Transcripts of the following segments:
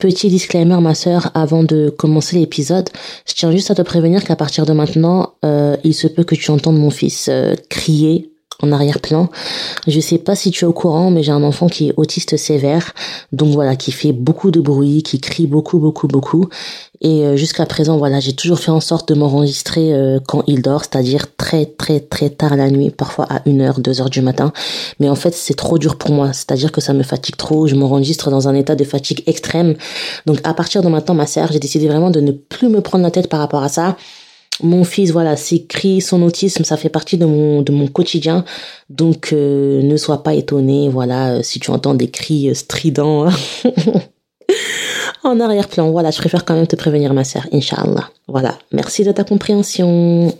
Petit disclaimer, ma sœur, avant de commencer l'épisode, je tiens juste à te prévenir qu'à partir de maintenant, euh, il se peut que tu entendes mon fils euh, crier en arrière-plan. Je sais pas si tu es au courant, mais j'ai un enfant qui est autiste sévère, donc voilà, qui fait beaucoup de bruit, qui crie beaucoup, beaucoup, beaucoup. Et euh, jusqu'à présent, voilà, j'ai toujours fait en sorte de m'enregistrer euh, quand il dort, c'est-à-dire très, très, très tard la nuit, parfois à 1h, 2h du matin. Mais en fait, c'est trop dur pour moi, c'est-à-dire que ça me fatigue trop, je m'enregistre dans un état de fatigue extrême. Donc à partir de maintenant, ma sœur, j'ai décidé vraiment de ne plus me prendre la tête par rapport à ça mon fils, voilà, s'écrit son autisme, ça fait partie de mon quotidien. Donc euh, ne sois pas étonné, voilà, euh, si tu entends des cris euh, stridents en arrière-plan. Voilà, je préfère quand même te prévenir, ma sœur, Inch'Allah. Voilà, merci de ta compréhension.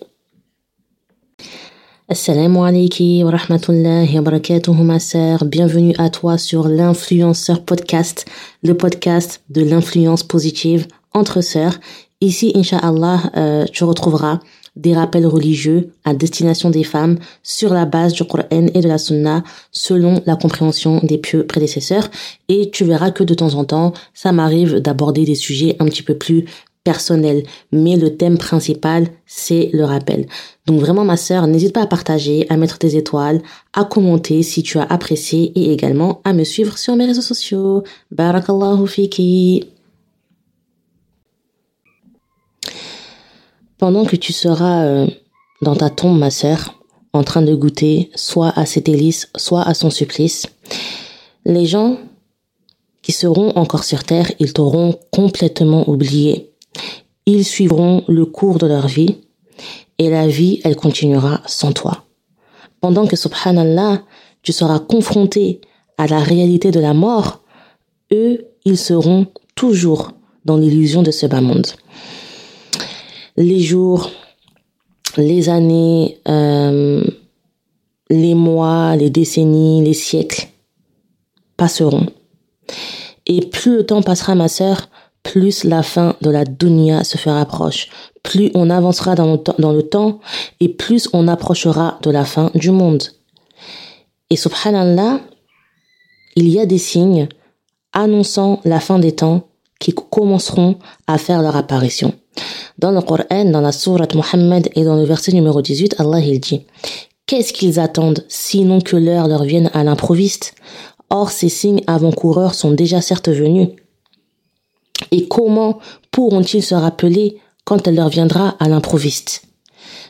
Assalamu alaikum wa rahmatullahi wa barakatuh, ma sœur. Bienvenue à toi sur l'influenceur podcast, le podcast de l'influence positive entre sœurs Ici, Inch'Allah, euh, tu retrouveras des rappels religieux à destination des femmes sur la base du Coran et de la Sunna selon la compréhension des pieux prédécesseurs. Et tu verras que de temps en temps, ça m'arrive d'aborder des sujets un petit peu plus personnels. Mais le thème principal, c'est le rappel. Donc vraiment, ma sœur, n'hésite pas à partager, à mettre des étoiles, à commenter si tu as apprécié et également à me suivre sur mes réseaux sociaux. Barakallahu fiki. Pendant que tu seras euh, dans ta tombe, ma sœur, en train de goûter soit à ses délices, soit à son supplice, les gens qui seront encore sur terre, ils t'auront complètement oublié. Ils suivront le cours de leur vie et la vie, elle continuera sans toi. Pendant que, subhanallah, tu seras confronté à la réalité de la mort, eux, ils seront toujours dans l'illusion de ce bas monde les jours, les années, euh, les mois, les décennies, les siècles passeront. Et plus le temps passera, ma sœur, plus la fin de la dunya se fera proche. Plus on avancera dans le, temps et plus on approchera de la fin du monde. Et subhanallah, il y a des signes annonçant la fin des temps qui commenceront à faire leur apparition. Dans le Coran, dans la sourate Muhammad et dans le verset numéro 18, Allah il dit Qu'est-ce qu'ils attendent sinon que l'heure leur vienne à l'improviste? Or ces signes avant-coureurs sont déjà certes venus. Et comment pourront-ils se rappeler quand elle leur viendra à l'improviste?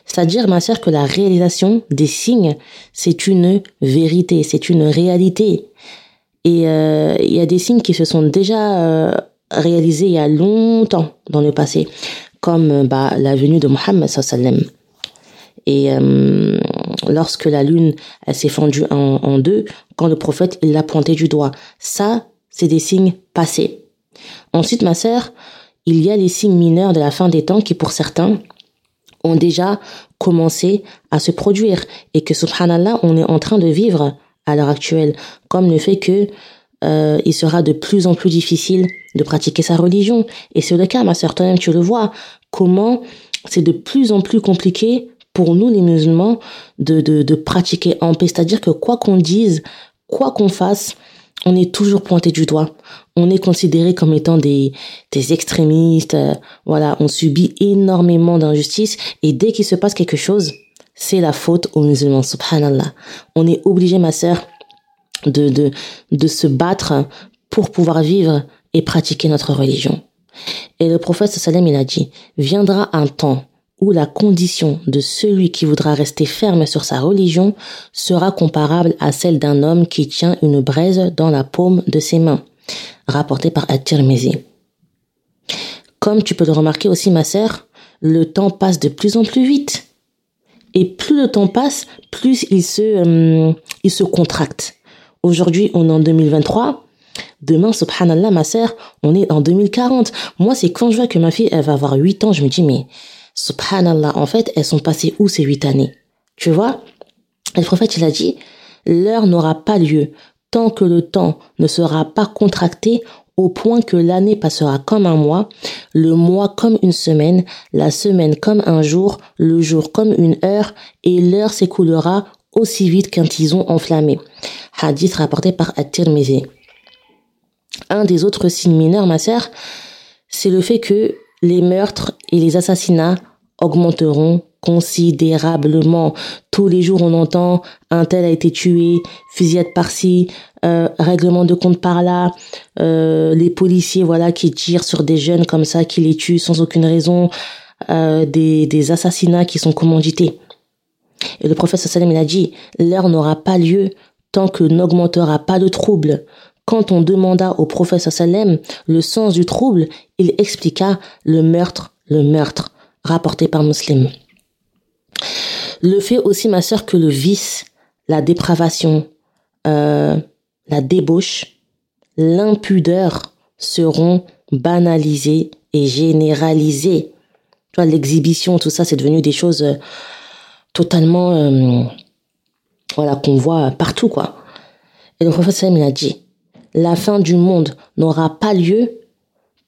C'est-à-dire, ma sœur, que la réalisation des signes, c'est une vérité, c'est une réalité. Et euh, il y a des signes qui se sont déjà euh, réalisés il y a longtemps dans le passé comme euh, bah, la venue de Mohammed sallam. Et euh, lorsque la lune s'est fendue en, deux, quand le prophète l'a pointé du doigt, ça c'est des signes passés. Ensuite, ma sœur, il y a les signes mineurs de la fin des temps qui pour certains ont déjà commencé à se produire et que subhanallah on est en train de vivre à l'heure actuelle, comme le fait que euh, il sera de plus en plus difficile de pratiquer sa religion. Et c'est le cas, ma sœur, toi-même, tu le vois, comment c'est de plus en plus compliqué pour nous, les musulmans, de, de, de pratiquer en paix. C'est-à-dire que quoi qu'on dise, quoi qu'on fasse, on est toujours pointé du doigt. On est considéré comme étant des, des extrémistes. Euh, voilà, on subit énormément d'injustices. Et dès qu'il se passe quelque chose, c'est la faute aux musulmans, subhanallah. On est obligé, ma sœur, de, de, de se battre pour pouvoir vivre et pratiquer notre religion. Et le prophète sallam il a dit, viendra un temps où la condition de celui qui voudra rester ferme sur sa religion sera comparable à celle d'un homme qui tient une braise dans la paume de ses mains, rapporté par At-Tirmizi. Comme tu peux le remarquer aussi, ma sœur, le temps passe de plus en plus vite. Et plus le temps passe, plus il se, euh, il se contracte. Aujourd'hui, on est en 2023. Demain, subhanallah, ma sœur, on est en 2040. Moi, c'est quand je vois que ma fille, elle va avoir 8 ans, je me dis, mais subhanallah, en fait, elles sont passées où ces 8 années? Tu vois? Le prophète, il a dit, l'heure n'aura pas lieu tant que le temps ne sera pas contracté au point que l'année passera comme un mois, le mois comme une semaine, la semaine comme un jour, le jour comme une heure, et l'heure s'écoulera aussi vite qu'un tison enflammé. Hadith rapporté par At-Tirmidhi. Un des autres signes mineurs, ma sœur, c'est le fait que les meurtres et les assassinats augmenteront considérablement. Tous les jours, on entend un tel a été tué, fusillade par-ci, euh, règlement de compte par-là, euh, les policiers voilà qui tirent sur des jeunes comme ça, qui les tuent sans aucune raison, euh, des, des assassinats qui sont commandités. Et le prophète sallam a dit, l'heure n'aura pas lieu tant que n'augmentera pas de trouble. Quand on demanda au prophète sallam le sens du trouble, il expliqua le meurtre, le meurtre, rapporté par Muslim. Le fait aussi, ma sœur, que le vice, la dépravation, euh, la débauche, l'impudeur seront banalisés et généralisés. Tu vois, l'exhibition, tout ça, c'est devenu des choses euh, totalement, euh, voilà, qu'on voit partout, quoi. Et le prophète Salim a dit, la fin du monde n'aura pas lieu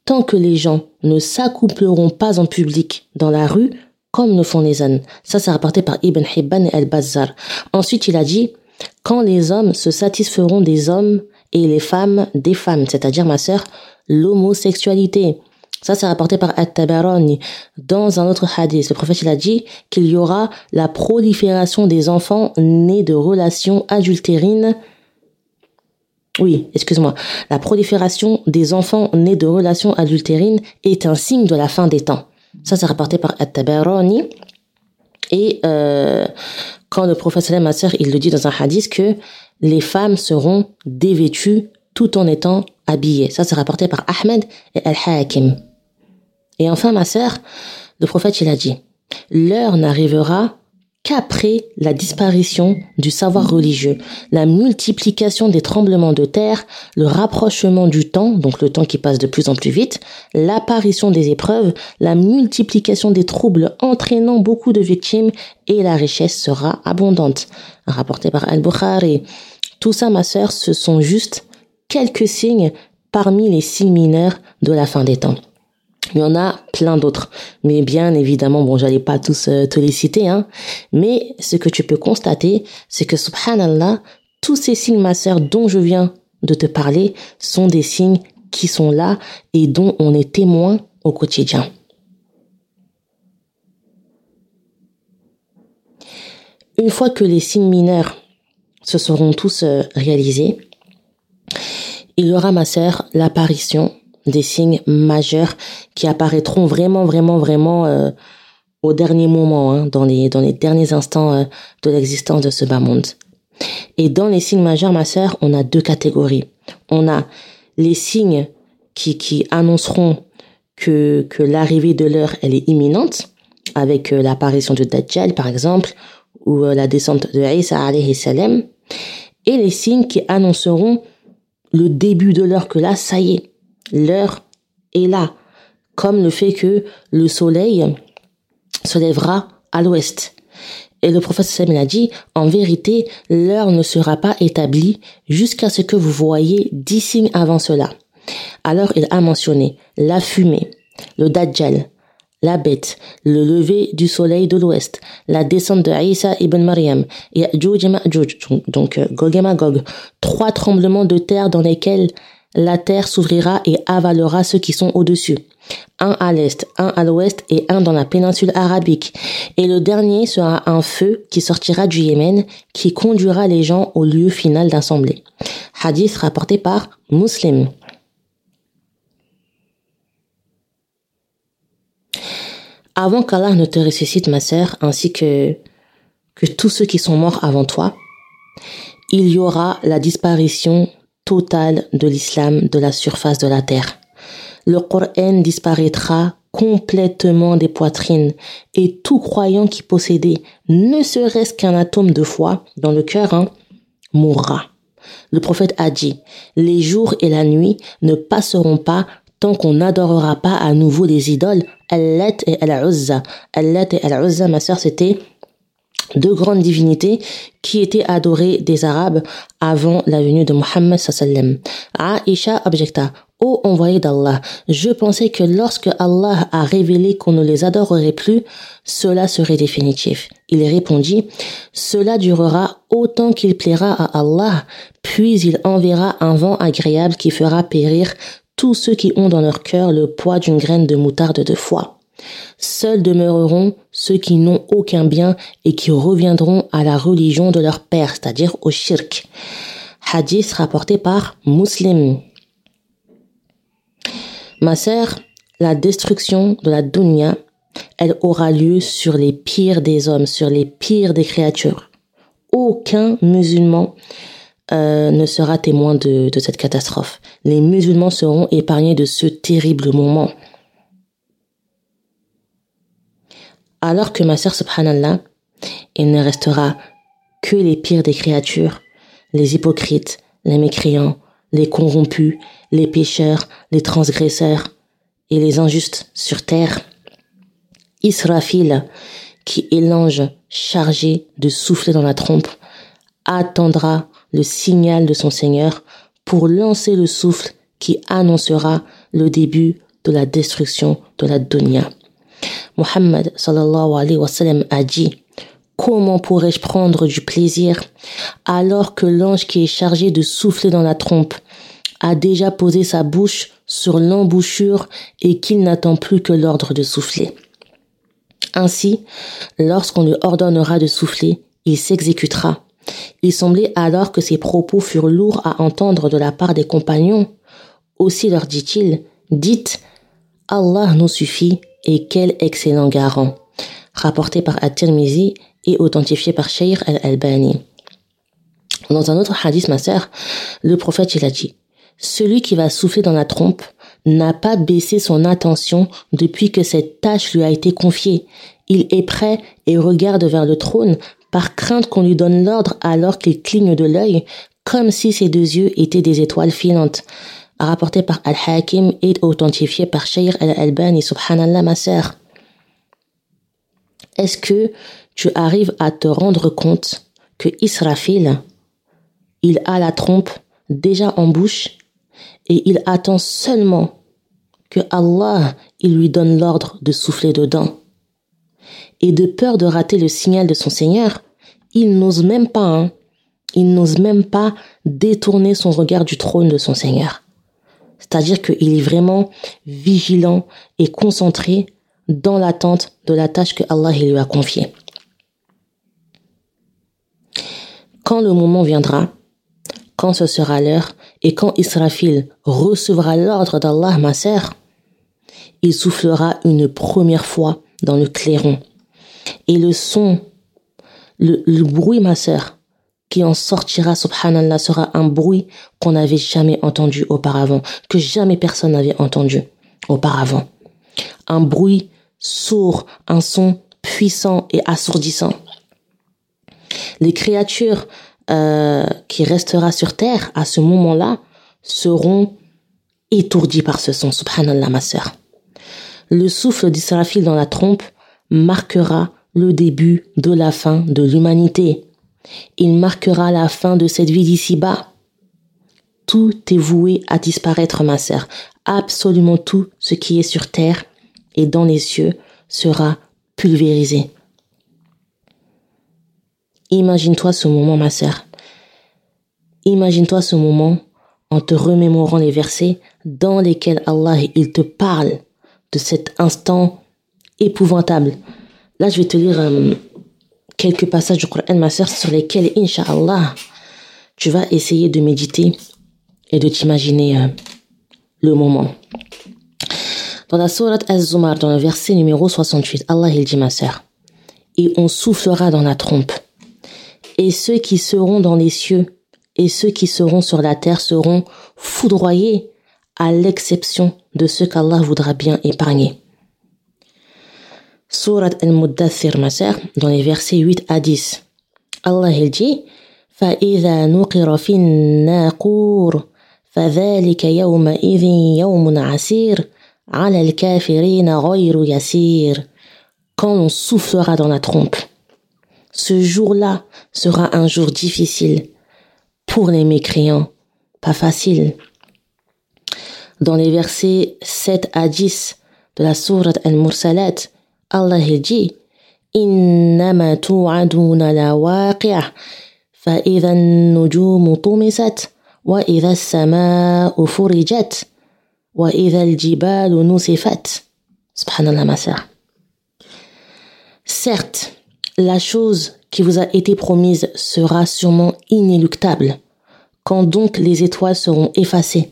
tant que les gens ne s'accoupleront pas en public dans la rue comme le font les ânes. Ça, c'est rapporté par Ibn Hibban et Al-Bazzar. Ensuite, il a dit, quand les hommes se satisferont des hommes et les femmes des femmes, c'est-à-dire, ma sœur, l'homosexualité. Ça, c'est rapporté par At-Tabarani. Dans un autre hadith, le prophète, a dit qu'il y aura la prolifération des enfants nés de relations adultérines oui, excuse-moi. La prolifération des enfants nés de relations adultérines est un signe de la fin des temps. Ça, c'est rapporté par At-Tabarani. Et euh, quand le prophète sœur, il le dit dans un hadith que les femmes seront dévêtues tout en étant habillées. Ça, c'est rapporté par Ahmed et Al-Hakim. Et enfin, ma sœur, le prophète, il a dit, l'heure n'arrivera qu'après la disparition du savoir religieux, la multiplication des tremblements de terre, le rapprochement du temps, donc le temps qui passe de plus en plus vite, l'apparition des épreuves, la multiplication des troubles entraînant beaucoup de victimes et la richesse sera abondante. Rapporté par Al-Bukhari. Tout ça, ma sœur, ce sont juste quelques signes parmi les signes mineurs de la fin des temps. Il y en a plein d'autres. Mais bien évidemment, bon, j'allais pas tous euh, te les citer, hein. Mais ce que tu peux constater, c'est que subhanallah, tous ces signes, ma sœur, dont je viens de te parler, sont des signes qui sont là et dont on est témoin au quotidien. Une fois que les signes mineurs se seront tous euh, réalisés, il y aura, ma sœur, l'apparition des signes majeurs qui apparaîtront vraiment, vraiment, vraiment euh, au dernier moment, hein, dans les dans les derniers instants euh, de l'existence de ce bas monde. Et dans les signes majeurs, ma sœur, on a deux catégories. On a les signes qui qui annonceront que que l'arrivée de l'heure elle est imminente, avec euh, l'apparition de Dajjal par exemple, ou la descente de Isa alayhi salam, et les signes qui annonceront le début de l'heure que là, ça y est, l'heure est là, comme le fait que le soleil se lèvera à l'ouest. Et le prophète Samuel a dit, en vérité, l'heure ne sera pas établie jusqu'à ce que vous voyez dix signes avant cela. Alors il a mentionné la fumée, le dajjal, la bête, le lever du soleil de l'ouest, la descente de Isa ibn Maryam, et donc euh, Gog et Magog, trois tremblements de terre dans lesquels la terre s'ouvrira et avalera ceux qui sont au-dessus. Un à l'est, un à l'ouest et un dans la péninsule arabique. Et le dernier sera un feu qui sortira du Yémen, qui conduira les gens au lieu final d'assemblée. Hadith rapporté par Muslim. Avant qu'Allah ne te ressuscite, ma sœur, ainsi que, que tous ceux qui sont morts avant toi, il y aura la disparition Total de l'islam de la surface de la terre. Le Coran disparaîtra complètement des poitrines et tout croyant qui possédait ne serait-ce qu'un atome de foi dans le cœur hein, mourra. Le prophète a dit, les jours et la nuit ne passeront pas tant qu'on n'adorera pas à nouveau les idoles, Allat et Al-Uzza. Allat et Al-Uzza, ma sœur, c'était deux grandes divinités qui étaient adorées des Arabes avant la venue de Mohammed sallam. Aisha objecta, Ô envoyé d'Allah, je pensais que lorsque Allah a révélé qu'on ne les adorerait plus, cela serait définitif. Il répondit, cela durera autant qu'il plaira à Allah, puis il enverra un vent agréable qui fera périr tous ceux qui ont dans leur cœur le poids d'une graine de moutarde de foi. Seuls demeureront ceux qui n'ont aucun bien et qui reviendront à la religion de leur père, c'est-à-dire au shirk. Hadith rapporté par Muslim. Ma sœur, la destruction de la dunya, elle aura lieu sur les pires des hommes, sur les pires des créatures. Aucun musulman euh, ne sera témoin de, de cette catastrophe. Les musulmans seront épargnés de ce terrible moment. Alors que ma sœur, subhanallah, il ne restera que les pires des créatures, les hypocrites, les mécréants, les corrompus, les pécheurs, les transgresseurs et les injustes sur terre. Israfil, qui est l'ange chargé de souffler dans la trompe, attendra le signal de son Seigneur pour lancer le souffle qui annoncera le début de la destruction de la dunya. Muhammad sallallahu alayhi wa sallam a dit Comment pourrais-je prendre du plaisir alors que l'ange qui est chargé de souffler dans la trompe a déjà posé sa bouche sur l'embouchure et qu'il n'attend plus que l'ordre de souffler? Ainsi, lorsqu'on lui ordonnera de souffler, il s'exécutera. Il semblait alors que ses propos furent lourds à entendre de la part des compagnons. Aussi leur dit-il, dites, Allah nous suffit et quel excellent garant. Rapporté par At-Tirmizi et authentifié par Shaykh al-Albani. Dans un autre hadith, ma le prophète il a dit, celui qui va souffler dans la trompe n'a pas baissé son attention depuis que cette tâche lui a été confiée. Il est prêt et regarde vers le trône par crainte qu'on lui donne l'ordre alors qu'il cligne de l'œil comme si ses deux yeux étaient des étoiles filantes. Rapporté par Al-Hakim et authentifié par Shaykh Al-Albani, subhanallah ma sœur. Est-ce que tu arrives à te rendre compte que Israfil, il a la trompe déjà en bouche et il attend seulement que Allah il lui donne l'ordre de souffler dedans. Et de peur de rater le signal de son Seigneur, il n'ose même pas, hein, il n'ose même pas détourner son regard du trône de son Seigneur. C'est-à-dire qu'il est vraiment vigilant et concentré dans l'attente de la tâche que Allah lui a confiée. Quand le moment viendra, quand ce sera l'heure, et quand Israfil recevra l'ordre d'Allah, ma sœur, il soufflera une première fois dans le clairon. Et le son, le, bruit, ma sœur, qui en sortira, subhanallah, sera un bruit qu'on n'avait jamais entendu auparavant, que jamais personne n'avait entendu auparavant. Un bruit sourd, un son puissant et assourdissant. Les créatures euh, qui restera sur terre à ce moment-là seront étourdies par ce son. Subhanallah, ma sœur. Le souffle d'Israfil dans la trompe marquera le début de la fin de l'humanité. Il marquera la fin de cette vie d'ici-bas. Tout est voué à disparaître, ma sœur. Absolument tout ce qui est sur terre et dans les cieux sera pulvérisé. Imagine-toi ce moment, ma sœur. Imagine-toi ce moment en te remémorant les versets dans lesquels Allah il te parle de cet instant épouvantable. Là, je vais te lire euh, quelques passages du Coran, ma sœur, sur lesquels, inshallah, tu vas essayer de méditer et de t'imaginer euh, le moment. Dans la sourate Az-Zumar, dans le verset numéro 68, Allah il dit ma sœur, et on soufflera dans la trompe, et ceux qui seront dans les cieux et ceux qui seront sur la terre seront foudroyés à l'exception de ceux qu'Allah voudra bien épargner. Surat al-Muddathir, ma sœur, dans les versets 8 à 10. Allah il dit فإذا نقر في الناقور فذلك يومئذ يوم عسير على الكافرين غير يسير quand on soufflera dans la trompe ce jour-là sera un jour difficile pour les mécréants, pas facile. Dans les versets 7 à 10 de la sourate Al-Mursalat, Allah dit إنما توعدون لواقع فإذا النجوم طمست وإذا السماء فرجت وإذا الجبال نسفت Subhanallah ma sœur. Certes, la chose qui vous a été promise sera sûrement inéluctable, quand donc les étoiles seront effacées,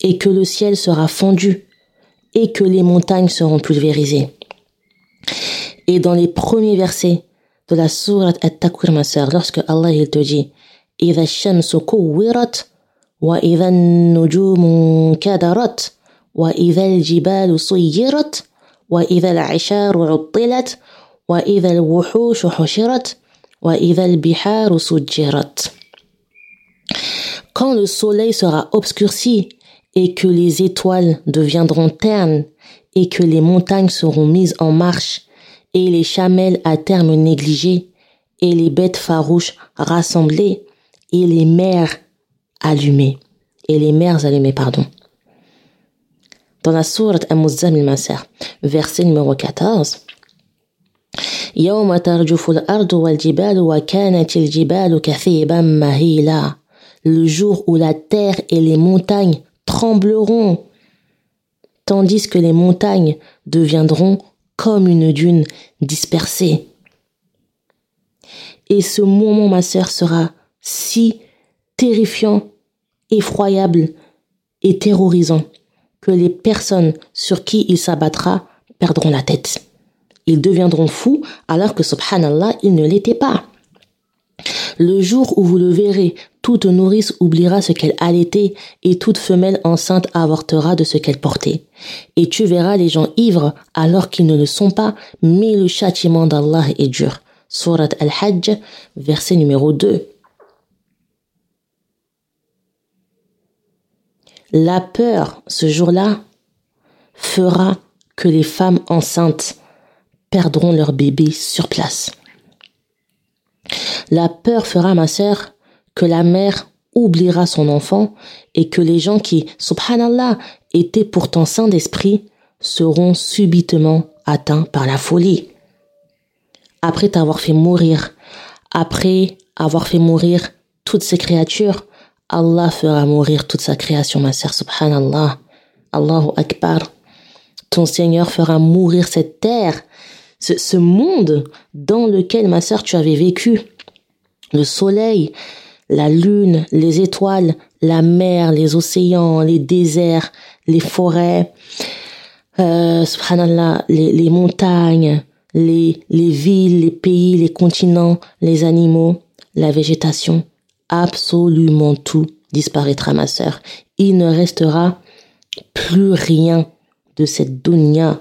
et que le ciel sera fendu, et que les montagnes seront pulvérisées. Et dans les premiers versets de la sourate At-Takwir, ma sœur, lorsque Allah il te dit إذا الشمس كورت وإذا النجوم كدرت وإذا الجبال صيرت وإذا العشار عطلت وإذا الوحوش حشرت وإذا البحار سجرت Quand le soleil sera obscurci et que les étoiles deviendront ternes et que les montagnes seront mises en marche et les chamelles à terme négligées et les bêtes farouches rassemblées et les mers allumées et les mers allumées pardon dans la sourate Al-Muzammil ma sœur verset numéro 14 يوم ترجف الأرض والجبال وكانت الجبال كثيبا مهيلا le jour où la terre et les montagnes trembleront tandis que les montagnes deviendront comme une dune dispersée. Et ce moment, ma sœur, sera si terrifiant, effroyable et terrorisant que les personnes sur qui il s'abattra perdront la tête. Ils deviendront fous alors que, subhanallah, ils ne l'étaient pas. Le jour où vous le verrez, toute nourrice oubliera ce qu'elle allaitait et toute femelle enceinte avortera de ce qu'elle portait. Et tu verras les gens ivres alors qu'ils ne le sont pas, mais le châtiment d'Allah est dur. Surat Al-Hajj, verset numéro 2. La peur, ce jour-là, fera que les femmes enceintes perdront leur bébé sur place. La peur fera, ma sœur, que la mère oubliera son enfant et que les gens qui, subhanallah, étaient pourtant saints d'esprit seront subitement atteints par la folie. Après t'avoir fait mourir, après avoir fait mourir toutes ces créatures, Allah fera mourir toute sa création, ma sœur, subhanallah. Allahu Akbar. Ton Seigneur fera mourir cette terre, ce, ce monde dans lequel, ma sœur, tu avais vécu. Le soleil, la lune, les étoiles, la mer, les océans, les déserts, les forêts, euh, les montagnes, les, les villes, les pays, les continents, les animaux, la végétation, absolument tout disparaîtra, ma sœur. Il ne restera plus rien de cette dunya.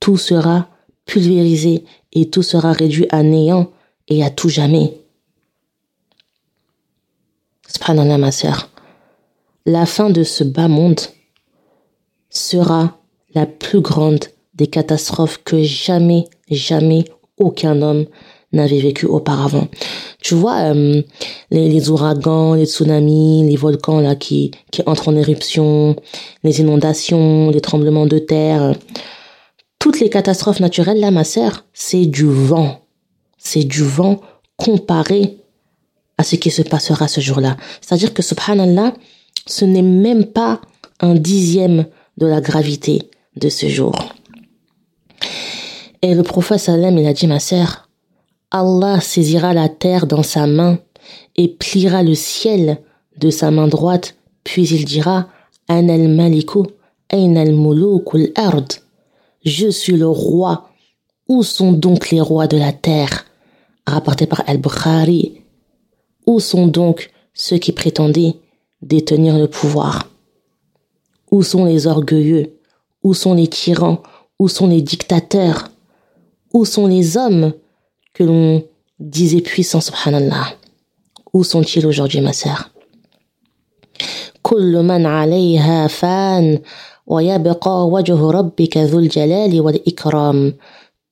Tout sera pulvérisé et tout sera réduit à néant et à tout jamais. Subhanallah, ma sœur. La fin de ce bas monde sera la plus grande des catastrophes que jamais, jamais aucun homme n'avait vécu auparavant. Tu vois, euh, les, ouragans, les tsunamis, les volcans là qui, qui entrent en éruption, les inondations, les tremblements de terre, toutes les catastrophes naturelles là, ma sœur, c'est du vent. C'est du vent comparé à ce qui se passera ce jour-là. C'est-à-dire que subhanallah, ce n'est même pas un dixième de la gravité de ce jour. Et le prophète sallam, il a dit, ma sœur, Allah saisira la terre dans sa main et pliera le ciel de sa main droite, puis il dira, ard. Je suis le roi. Où sont donc les rois de la terre? Rapporté par Al-Bukhari où sont donc ceux qui prétendaient détenir le pouvoir? Où sont les orgueilleux? Où sont les tyrans? Où sont les dictateurs? Où sont les hommes que l'on disait puissants, subhanallah? Où sont-ils aujourd'hui, ma sœur?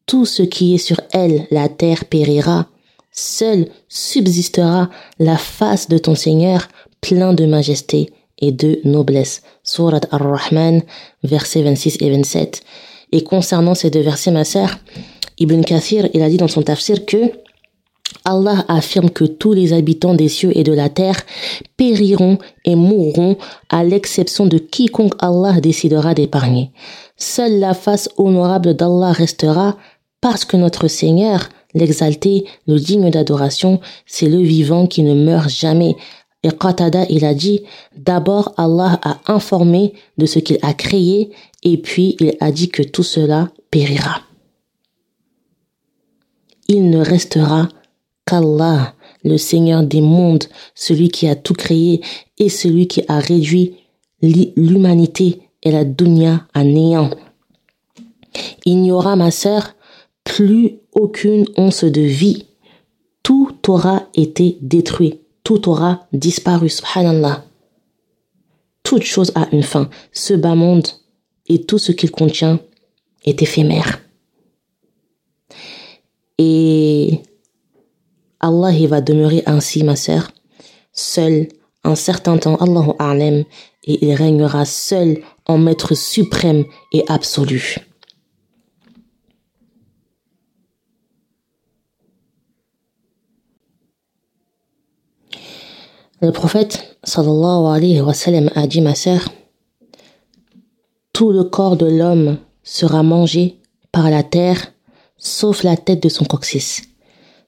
Tout ce qui est sur elle, la terre périra, seule subsistera la face de ton Seigneur plein de majesté et de noblesse. Surat Ar-Rahman, versets 26 et 27. Et concernant ces deux versets, ma sœur, Ibn Kathir, il a dit dans son tafsir que Allah affirme que tous les habitants des cieux et de la terre périront et mourront à l'exception de quiconque Allah décidera d'épargner. Seule la face honorable d'Allah restera parce que notre Seigneur, l'exalté, le digne d'adoration, c'est le vivant qui ne meurt jamais. Et Qatada, il a dit, d'abord Allah a informé de ce qu'il a créé et puis il a dit que tout cela périra. Il ne restera qu'Allah, le Seigneur des mondes, celui qui a tout créé et celui qui a réduit l'humanité et la dunya à néant. Il n'y aura, ma sœur, plus aucune once de vie. Tout aura été détruit, tout aura disparu, subhanallah. Toute chose a une fin. Ce bas monde et tout ce qu'il contient est éphémère. Et Allah il va demeurer ainsi, ma sœur, seul un certain temps, Allahu A'lam, et il régnera seul en maître suprême et absolu. Le prophète sallallahu alayhi wa sallam a dit ma sœur tout le corps de l'homme sera mangé par la terre sauf la tête de son coccyx.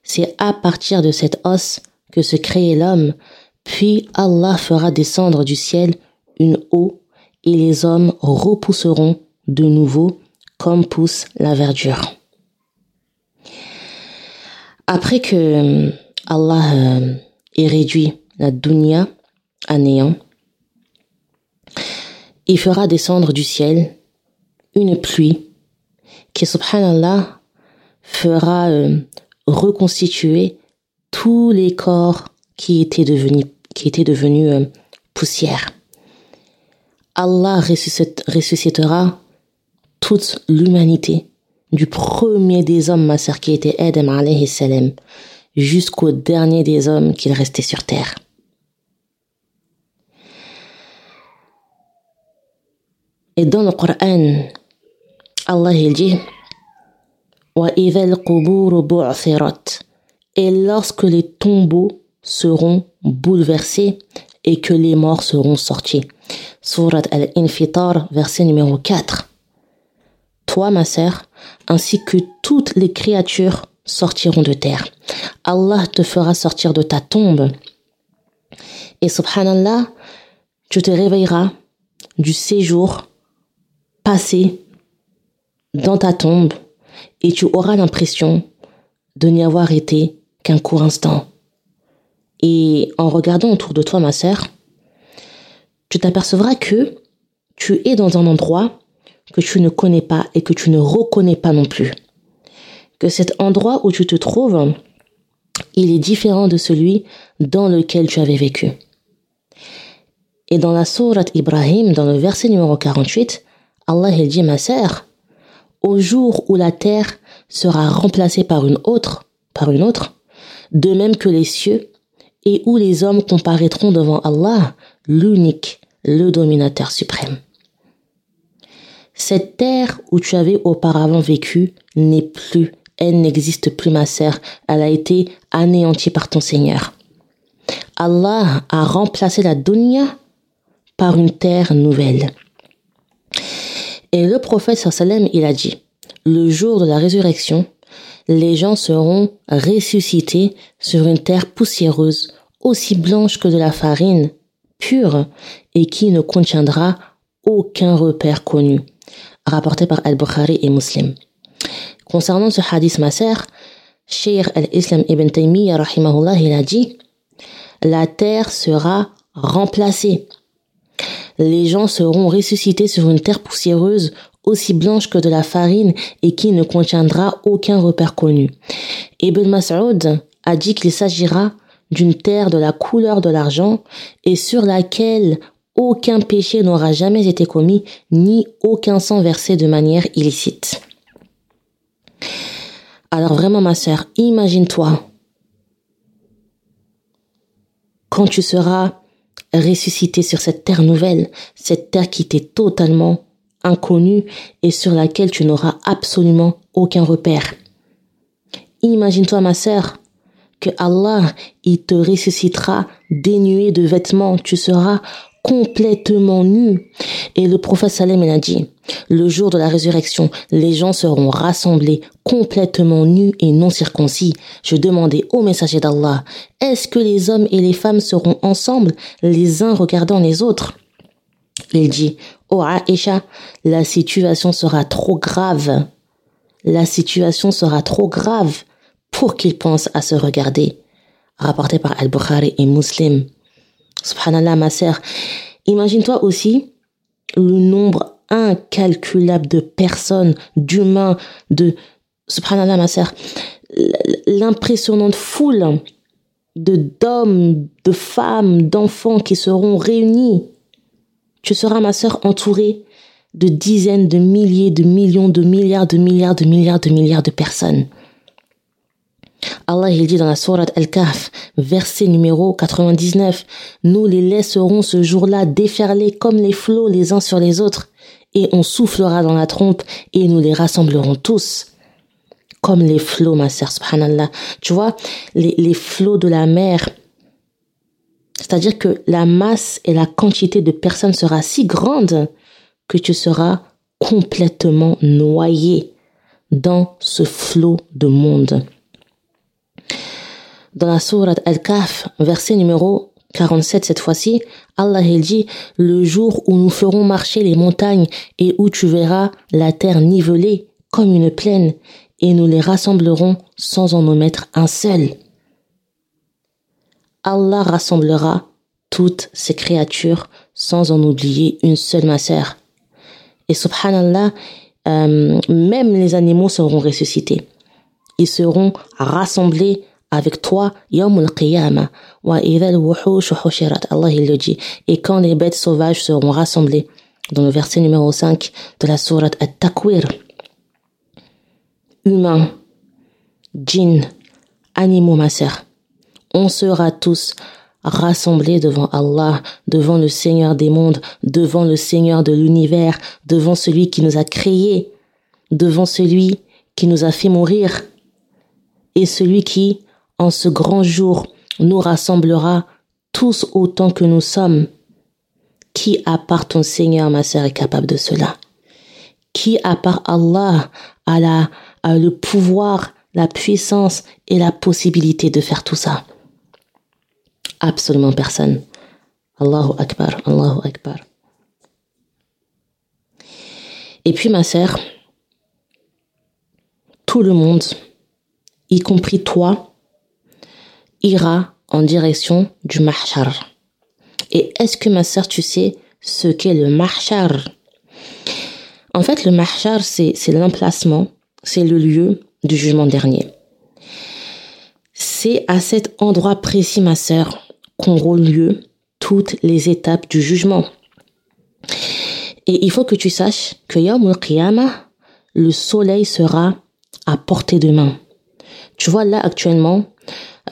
C'est à partir de cet os que se crée l'homme, puis Allah fera descendre du ciel une eau et les hommes repousseront de nouveau comme pousse la verdure. Après que euh, Allah euh, ait réduit la dunya à néant, il fera descendre du ciel une pluie qui, subhanallah, fera euh, reconstituer tous les corps qui étaient devenus, euh, poussière. Allah ressuscitera toute l'humanité, du premier des hommes, ma sœur, qui était Adam alayhi jusqu'au dernier des hommes qu'il restait sur terre. Et dans le Coran, Allah il dit et lorsque les tombeaux seront bouleversés et que les morts seront sortis. Surat al-Infitar, verset numéro 4. Toi, ma sœur, ainsi que toutes les créatures sortiront de terre. Allah te fera sortir de ta tombe. Et subhanallah, tu te réveilleras du séjour passé dans ta tombe et tu auras l'impression de n'y avoir été qu'un court instant. Et en regardant autour de toi, ma sœur, tu t'apercevras que tu es dans un endroit que tu ne connais pas et que tu ne reconnais pas non plus. Que cet endroit où tu te trouves, il est différent de celui dans lequel tu avais vécu. Et dans la sourate Ibrahim, dans le verset numéro 48, Allah il dit, ma sœur, au jour où la terre sera remplacée par une autre, par une autre, de même que les cieux, et où les hommes comparaîtront devant Allah, l'unique, le dominateur suprême. Cette terre où tu avais auparavant vécu n'est plus, elle n'existe plus ma sœur, elle a été anéantie par ton Seigneur. Allah a remplacé la dunya par une terre nouvelle. Et le prophète sallam, il a dit, le jour de la résurrection, les gens seront ressuscités sur une terre poussiéreuse, aussi blanche que de la farine, pure, et qui ne contiendra aucun repère connu. Rapporté par Al-Bukhari et Muslim. Concernant ce hadith, ma Sheikh al-Islam ibn Taymiyyah, il a dit, la terre sera remplacée les gens seront ressuscités sur une terre poussiéreuse aussi blanche que de la farine et qui ne contiendra aucun repère connu. Ibn Mas'ud a dit qu'il s'agira d'une terre de la couleur de l'argent et sur laquelle aucun péché n'aura jamais été commis ni aucun sang versé de manière illicite. Alors vraiment ma sœur, imagine-toi quand tu seras ressuscité sur cette terre nouvelle, cette terre qui t'est totalement inconnue et sur laquelle tu n'auras absolument aucun repère. Imagine-toi, ma sœur, que Allah, il te ressuscitera dénué de vêtements, tu seras complètement nu. Et le prophète Salem a dit, le jour de la résurrection, les gens seront rassemblés complètement nus et non circoncis. Je demandais au messager d'Allah, est-ce que les hommes et les femmes seront ensemble, les uns regardant les autres? Il dit, oh Aisha, la situation sera trop grave. La situation sera trop grave pour qu'ils pensent à se regarder. Rapporté par Al-Bukhari et Muslim. Subhanallah, ma sœur. Imagine-toi aussi le nombre incalculable de personnes, d'humains, de, subhanallah, ma sœur, l'impressionnante foule de d'hommes, de femmes, d'enfants qui seront réunis. Tu seras, ma sœur, entourée de dizaines de milliers, de millions, de milliards, de milliards, de milliards, de milliards de personnes. Allah il dit dans la sourate Al-Kahf, verset numéro 99, Nous les laisserons ce jour-là déferler comme les flots les uns sur les autres, et on soufflera dans la trompe, et nous les rassemblerons tous. Comme les flots, ma sœur, subhanallah. Tu vois, les, les flots de la mer, c'est-à-dire que la masse et la quantité de personnes sera si grande que tu seras complètement noyé dans ce flot de monde dans la sourate Al-Kahf, verset numéro 47 cette fois-ci, Allah il dit le jour où nous ferons marcher les montagnes et où tu verras la terre nivelée comme une plaine et nous les rassemblerons sans en omettre un seul. Allah rassemblera toutes ces créatures sans en oublier une seule ma sœur. Et subhanallah, euh, même les animaux seront ressuscités. Ils seront rassemblés avec toi, Yom al-Qiyamah, wa Allah il le dit, et quand les bêtes sauvages seront rassemblées, dans le verset numéro 5 de la sourate At-Takwir, humains, djinns, animaux, ma sœur, on sera tous rassemblés devant Allah, devant le Seigneur des mondes, devant le Seigneur de l'univers, devant celui qui nous a créés, devant celui qui nous a fait mourir, et celui qui en ce grand jour nous rassemblera tous autant que nous sommes. Qui à part ton Seigneur, ma sœur, est capable de cela? Qui à part Allah a, a le pouvoir, la puissance et la possibilité de faire tout ça? Absolument personne. Allahu Akbar, Allahu Akbar. Et puis ma sœur, tout le monde, y compris toi, ira en direction du mahshar. Et est-ce que ma sœur, tu sais ce qu'est le mahshar? En fait, le mahshar, c'est l'emplacement, c'est le lieu du jugement dernier. C'est à cet endroit précis, ma sœur, qu'auront lieu toutes les étapes du jugement. Et il faut que tu saches que Yom al le soleil sera à portée de main. Tu vois, là, actuellement,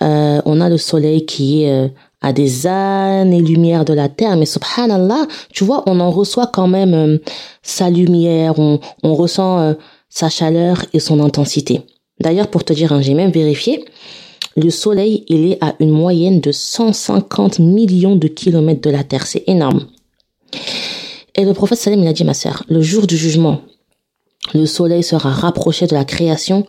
euh, on a le soleil qui est euh, à des années-lumière de la Terre, mais subhanallah, tu vois, on en reçoit quand même euh, sa lumière, on, on ressent sa chaleur et son intensité. D'ailleurs, pour te dire, j'ai même vérifié, le soleil, il est à une moyenne de 150 millions de kilomètres de la Terre, c'est énorme. Et le prophète Salim, il a dit, ma sœur, le jour du jugement, le soleil sera rapproché de la création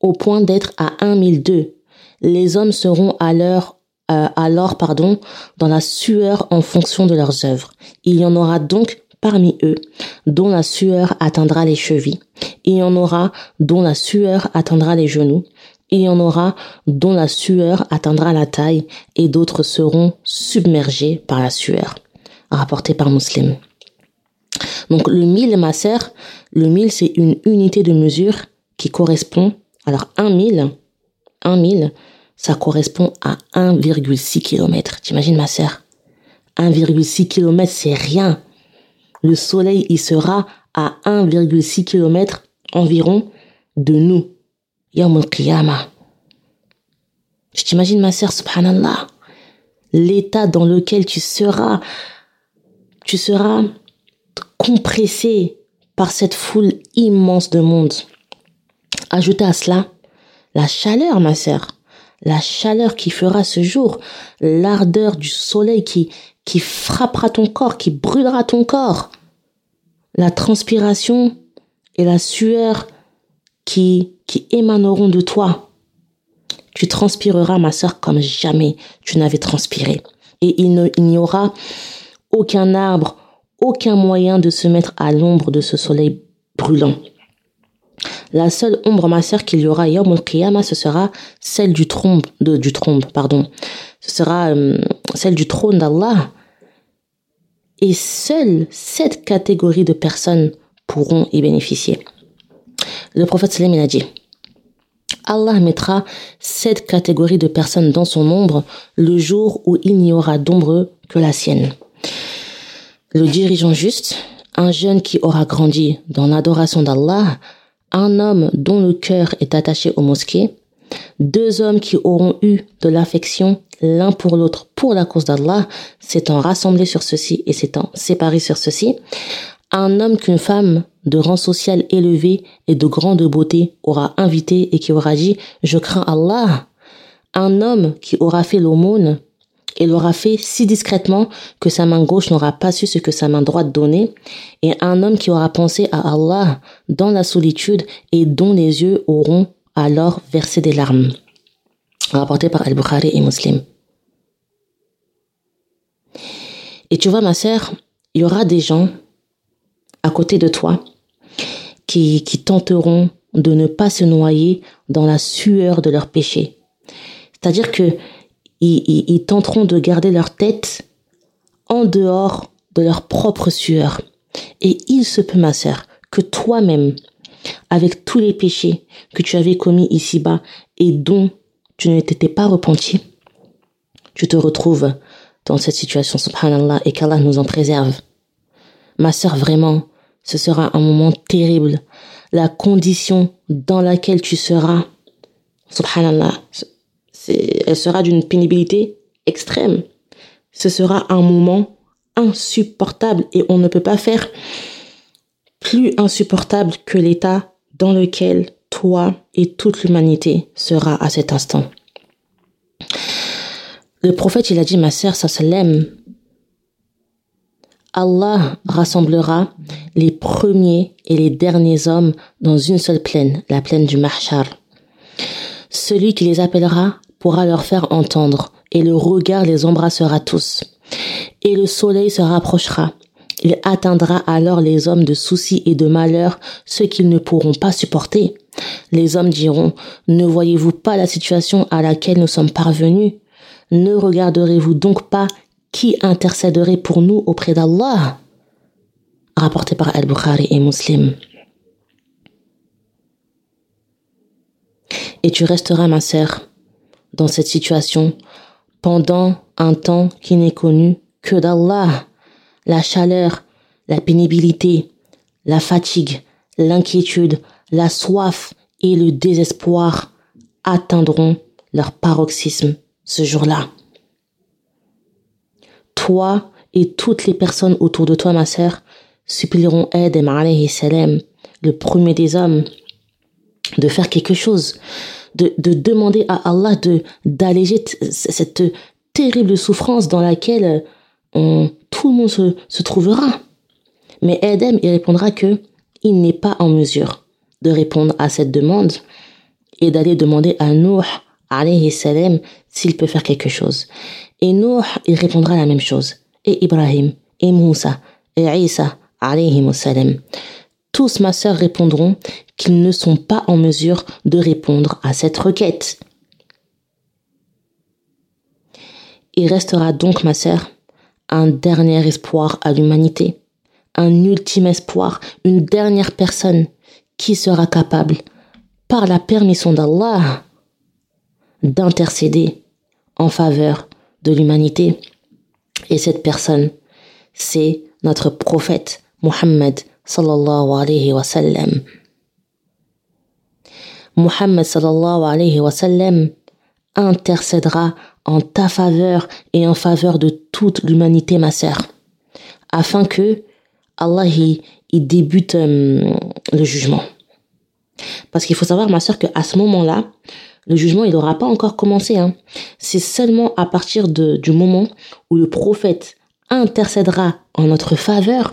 au point d'être à 1002 les hommes seront alors, euh, alors pardon, dans la sueur en fonction de leurs œuvres. Il y en aura donc parmi eux dont la sueur atteindra les chevilles. Il y en aura dont la sueur atteindra les genoux. Il y en aura dont la sueur atteindra la taille et d'autres seront submergés par la sueur. Rapporté par Muslim. Donc le mille, ma sœur, le mille c'est une unité de mesure qui correspond, alors un mille, un mille, ça correspond à 1,6 km. T'imagines ma sœur? 1,6 km, c'est rien. Le soleil, il sera à 1,6 km environ de nous. Yawm al Je t'imagine ma sœur, subhanallah. L'état dans lequel tu seras, tu seras compressé par cette foule immense de monde. Ajoutez à cela la chaleur, ma sœur la chaleur qui fera ce jour, l'ardeur du soleil qui, qui frappera ton corps, qui brûlera ton corps, la transpiration et la sueur qui, émaneront de toi. Tu transpireras, ma sœur, comme jamais tu n'avais transpiré. Et il n'y aura aucun arbre, aucun moyen de se mettre à l'ombre de ce soleil brûlant. La seule ombre, ma sœur, qu'il y aura Yom al ce sera celle du trône, de, du trône, pardon. Ce sera euh, celle du trône d'Allah. Et seule cette catégorie de personnes pourront y bénéficier. Le prophète Salim a dit, Allah mettra cette catégorie de personnes dans son ombre le jour où il n'y aura d'ombre que la sienne. Le dirigeant juste, un jeune qui aura grandi dans l'adoration d'Allah, un homme dont le cœur est attaché aux mosquées, deux hommes qui auront eu de l'affection l'un pour l'autre pour la cause d'Allah, s'étant rassemblés sur ceci et s'étant séparés sur ceci, un homme qu'une femme de rang social élevé et de grande beauté aura invité et qui aura dit Je crains Allah. Un homme qui aura fait l'aumône et l'aura fait si discrètement que sa main gauche n'aura pas su ce que sa main droite donnait, et un homme qui aura pensé à Allah dans la solitude et dont les yeux auront alors versé des larmes. Rapporté par Al-Bukhari et Muslim. Et tu vois, ma sœur, il y aura des gens à côté de toi qui, qui tenteront de ne pas se noyer dans la sueur de leur péché. C'est-à-dire que ils, tenteront de garder leur tête en dehors de leur propre sueur. Et il se peut, ma sœur, que toi-même, avec tous les péchés que tu avais commis ici-bas et dont tu ne t'étais pas repenti, tu te retrouves dans cette situation, subhanallah, et qu'Allah nous en préserve. Ma sœur, vraiment, ce sera un moment terrible. La condition dans laquelle tu seras, subhanallah, elle sera d'une pénibilité extrême. Ce sera un moment insupportable et on ne peut pas faire plus insupportable que l'état dans lequel toi et toute l'humanité sera à cet instant. Le prophète, il a dit, ma sœur, ça se l'aime. Allah rassemblera les premiers et les derniers hommes dans une seule plaine, la plaine du Mahshar. Celui qui les appellera pourra leur faire entendre, et le regard les embrassera tous. Et le soleil se rapprochera. Il atteindra alors les hommes de soucis et de malheur, ceux qu'ils ne pourront pas supporter. Les hommes diront, ne voyez-vous pas la situation à laquelle nous sommes parvenus? Ne regarderez-vous donc pas qui intercéderait pour nous auprès d'Allah? Rapporté par Al-Bukhari et Muslim. Et tu resteras ma sœur, dans cette situation pendant un temps qui n'est connu que d'Allah. La chaleur, la pénibilité, la fatigue, l'inquiétude, la soif et le désespoir atteindront leur paroxysme ce jour-là. Toi et toutes les personnes autour de toi, ma sœur, supplieront Adam alayhi salam, le premier des hommes, de faire quelque chose, de, de demander à Allah de d'alléger cette terrible souffrance dans laquelle euh, tout le monde se, trouvera. Mais Adam, il répondra que il n'est pas en mesure de répondre à cette demande et d'aller demander à Nuh, alayhi salam, s'il peut faire quelque chose. Et Nuh, il répondra la même chose. Et Ibrahim, et Moussa, et Isa, alayhi salam. Tous, ma sœur, répondront qu'ils ne sont pas en mesure de répondre à cette requête. Il restera donc, ma sœur, un dernier espoir à l'humanité, un ultime espoir, une dernière personne qui sera capable, par la permission d'Allah, d'intercéder en faveur de l'humanité. Et cette personne, c'est notre prophète Mohammed sallallahu alayhi wa sallam. Muhammad sallallahu alayhi wa sallam intercédera en ta faveur et en faveur de toute l'humanité, ma sœur, afin que Allah y, débute euh, le jugement. Parce qu'il faut savoir, ma sœur, qu'à ce moment-là, le jugement, il n'aura pas encore commencé. Hein. C'est seulement à partir de, du moment où le prophète intercédera en notre faveur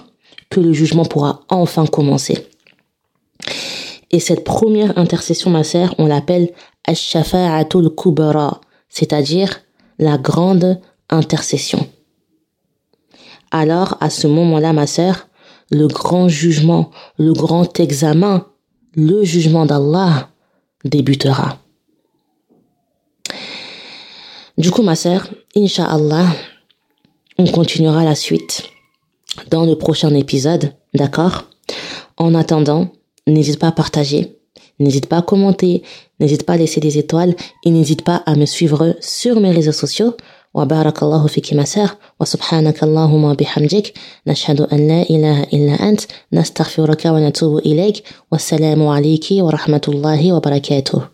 que le jugement pourra enfin commencer. Et cette première intercession, ma sœur, on l'appelle Ash-Shafa'atul Kubra, c'est-à-dire la grande intercession. Alors, à ce moment-là, ma sœur, le grand jugement, le grand examen, le jugement d'Allah débutera. Du coup, ma sœur, Inch'Allah, on continuera la suite dans le prochain épisode, d'accord? En attendant, n'hésite pas à partager, n'hésite pas à commenter, n'hésite pas à laisser des étoiles et n'hésite pas à me suivre sur mes réseaux sociaux. وبارك الله فيك مسار وسبحانك اللهم وبحمدك نشهد أن لا إله إلا أنت نستغفرك ونتوب إليك والسلام عليك ورحمة الله وبركاته